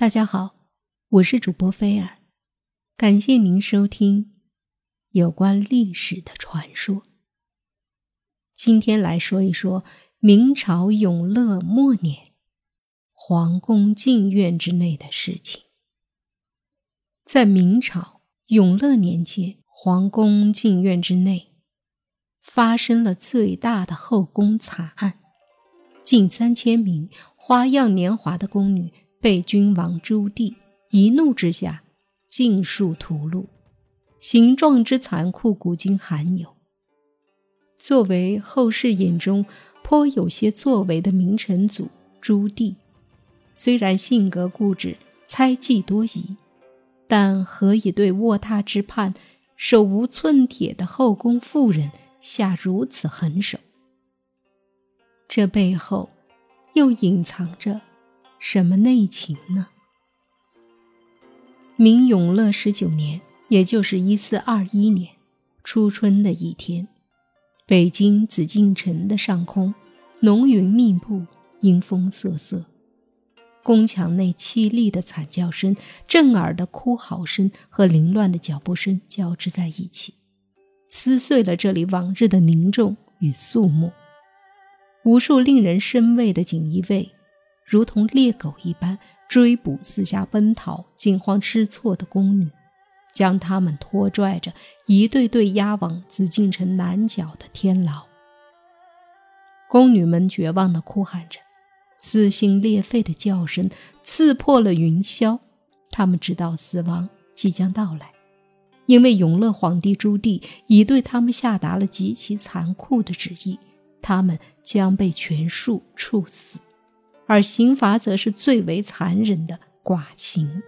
大家好，我是主播菲尔，感谢您收听有关历史的传说。今天来说一说明朝永乐末年皇宫禁苑之内的事情。在明朝永乐年间，皇宫禁院之内发生了最大的后宫惨案，近三千名花样年华的宫女。被君王朱棣一怒之下尽数屠戮，形状之残酷，古今罕有。作为后世眼中颇有些作为的明成祖朱棣，虽然性格固执、猜忌多疑，但何以对卧榻之畔、手无寸铁的后宫妇人下如此狠手？这背后又隐藏着……什么内情呢？明永乐十九年，也就是一四二一年初春的一天，北京紫禁城的上空，浓云密布，阴风瑟瑟，宫墙内凄厉的惨叫声、震耳的哭嚎声和凌乱的脚步声交织在一起，撕碎了这里往日的凝重与肃穆。无数令人生畏的锦衣卫。如同猎狗一般追捕四下奔逃、惊慌失措的宫女，将她们拖拽着一对对押往紫禁城南角的天牢。宫女们绝望地哭喊着，撕心裂肺的叫声刺破了云霄。她们知道死亡即将到来，因为永乐皇帝朱棣已对他们下达了极其残酷的旨意，他们将被全数处死。而刑罚则是最为残忍的剐刑，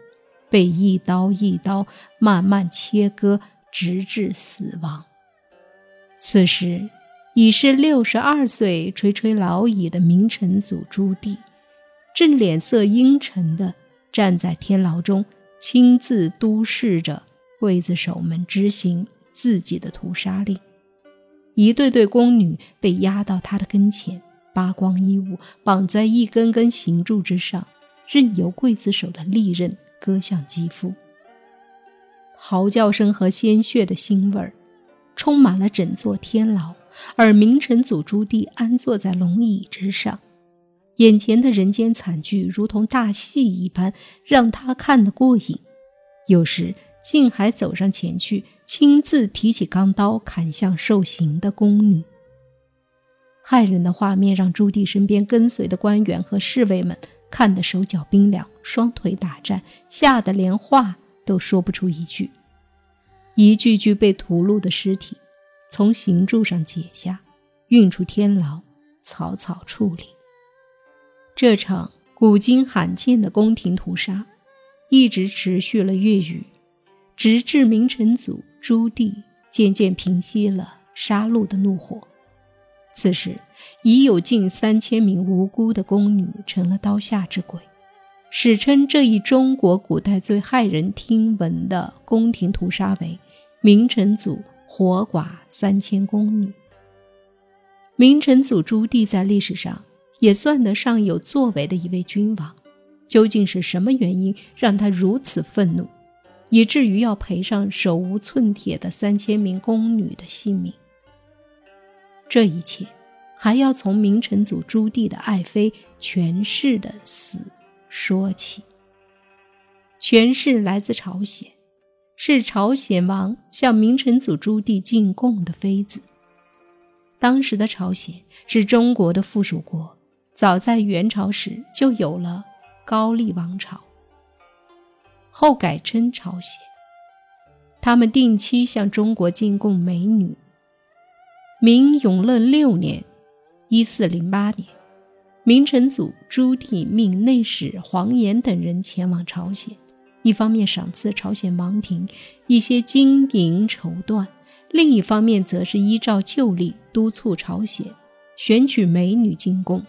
被一刀一刀慢慢切割，直至死亡。此时，已是六十二岁、垂垂老矣的明成祖朱棣，正脸色阴沉地站在天牢中，亲自督视着刽子手们执行自己的屠杀令。一对对宫女被押到他的跟前。扒光衣物，绑在一根根刑柱之上，任由刽子手的利刃割向肌肤。嚎叫声和鲜血的腥味儿，充满了整座天牢。而明成祖朱棣安坐在龙椅之上，眼前的人间惨剧如同大戏一般，让他看得过瘾。有时竟还走上前去，亲自提起钢刀砍向受刑的宫女。骇人的画面让朱棣身边跟随的官员和侍卫们看得手脚冰凉，双腿打颤，吓得连话都说不出一句。一具具被屠戮的尸体从刑柱上解下，运出天牢，草草处理。这场古今罕见的宫廷屠杀一直持续了月余，直至明成祖朱棣渐渐平息了杀戮的怒火。此时，已有近三千名无辜的宫女成了刀下之鬼，史称这一中国古代最骇人听闻的宫廷屠杀为“明成祖活剐三千宫女”。明成祖朱棣在历史上也算得上有作为的一位君王，究竟是什么原因让他如此愤怒，以至于要赔上手无寸铁的三千名宫女的性命？这一切，还要从明成祖朱棣的爱妃权氏的死说起。权氏来自朝鲜，是朝鲜王向明成祖朱棣进贡的妃子。当时的朝鲜是中国的附属国，早在元朝时就有了高丽王朝，后改称朝鲜。他们定期向中国进贡美女。明永乐六年（一四零八年），明成祖朱棣命内史黄岩等人前往朝鲜，一方面赏赐朝鲜王庭一些金银绸缎，另一方面则是依照旧例督促朝鲜选取美女进贡。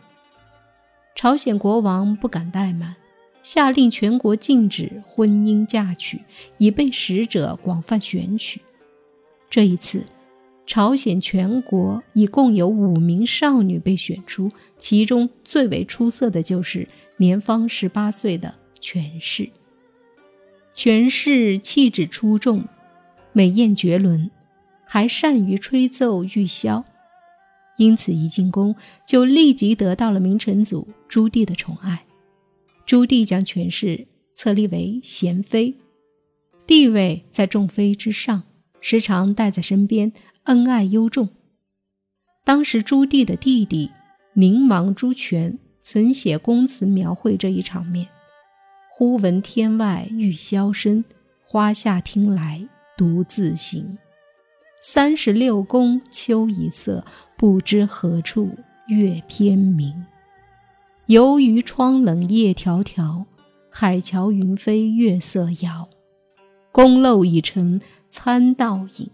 朝鲜国王不敢怠慢，下令全国禁止婚姻嫁娶，以备使者广泛选取。这一次。朝鲜全国一共有五名少女被选出，其中最为出色的就是年方十八岁的权氏。权氏气质出众，美艳绝伦，还善于吹奏玉箫，因此一进宫就立即得到了明成祖朱棣的宠爱。朱棣将权氏册立为贤妃，地位在众妃之上，时常带在身边，恩爱优重。当时朱棣的弟弟宁王朱权曾写公词描绘这一场面：“忽闻天外玉箫声，花下听来独自行。三十六宫秋已色，不知何处月偏明。游于窗冷夜迢迢，海桥云飞月色遥。宫漏已成参道影，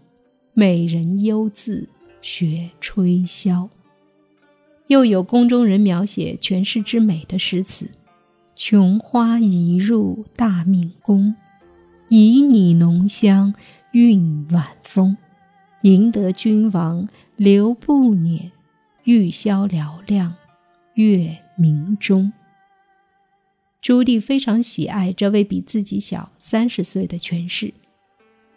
美人幽自。”学吹箫，又有宫中人描写权势之美的诗词：“琼花移入大明宫，旖旎浓香韵晚风。赢得君王留不辇，玉箫嘹亮月明中。”朱棣非常喜爱这位比自己小三十岁的权势，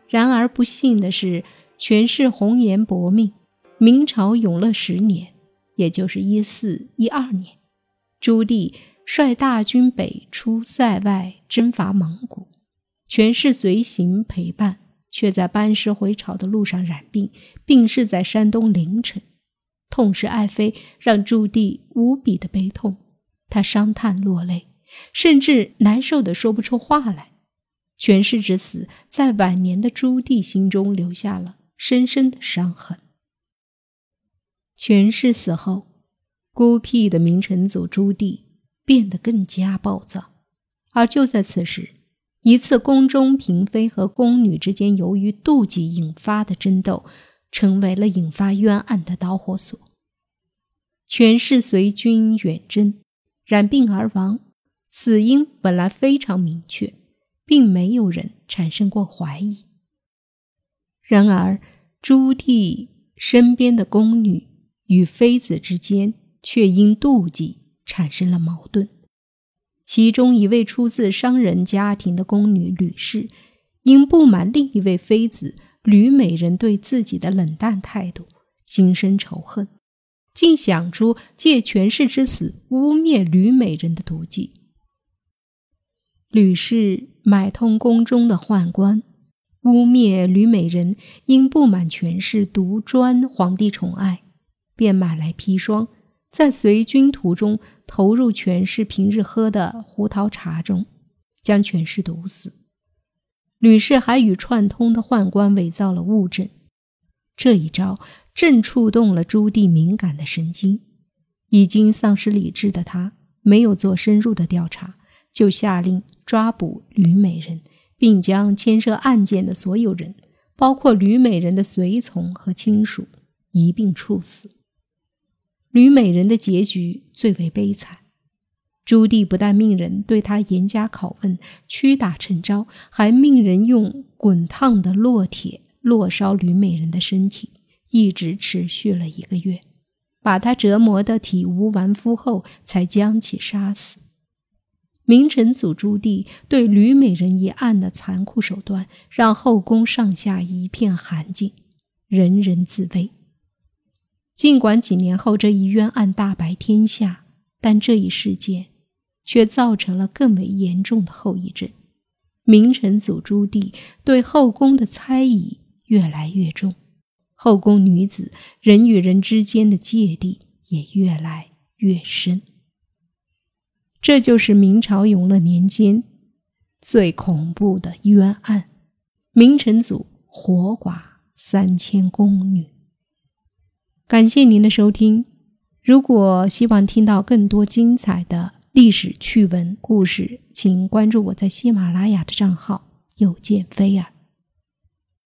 然而不幸的是，权势红颜薄命。明朝永乐十年，也就是一四一二年，朱棣率大军北出塞外征伐蒙古，权势随行陪伴，却在班师回朝的路上染病，病逝在山东临城。痛失爱妃，让朱棣无比的悲痛，他伤叹落泪，甚至难受的说不出话来。权势之死，在晚年的朱棣心中留下了深深的伤痕。权势死后，孤僻的明成祖朱棣变得更加暴躁。而就在此时，一次宫中嫔妃和宫女之间由于妒忌引发的争斗，成为了引发冤案的导火索。权势随军远征，染病而亡，死因本来非常明确，并没有人产生过怀疑。然而，朱棣身边的宫女。与妃子之间却因妒忌产生了矛盾。其中一位出自商人家庭的宫女吕氏，因不满另一位妃子吕美人对自己的冷淡态度，心生仇恨，竟想出借权势之死污蔑吕美人的毒计。吕氏买通宫中的宦官，污蔑吕美人因不满权势独专皇帝宠爱。便买来砒霜，在随军途中投入权势平日喝的胡桃茶中，将权势毒死。吕氏还与串通的宦官伪造了物证，这一招正触动了朱棣敏感的神经。已经丧失理智的他，没有做深入的调查，就下令抓捕吕美人，并将牵涉案件的所有人，包括吕美人的随从和亲属，一并处死。吕美人的结局最为悲惨，朱棣不但命人对她严加拷问、屈打成招，还命人用滚烫的烙铁烙烧吕美人的身体，一直持续了一个月，把她折磨得体无完肤后，才将其杀死。明成祖朱棣对吕美人一案的残酷手段，让后宫上下一片寒静，人人自危。尽管几年后这一冤案大白天下，但这一事件却造成了更为严重的后遗症。明成祖朱棣对后宫的猜疑越来越重，后宫女子人与人之间的芥蒂也越来越深。这就是明朝永乐年间最恐怖的冤案——明成祖活剐三千宫女。感谢您的收听。如果希望听到更多精彩的历史趣闻故事，请关注我在喜马拉雅的账号“又见菲儿”。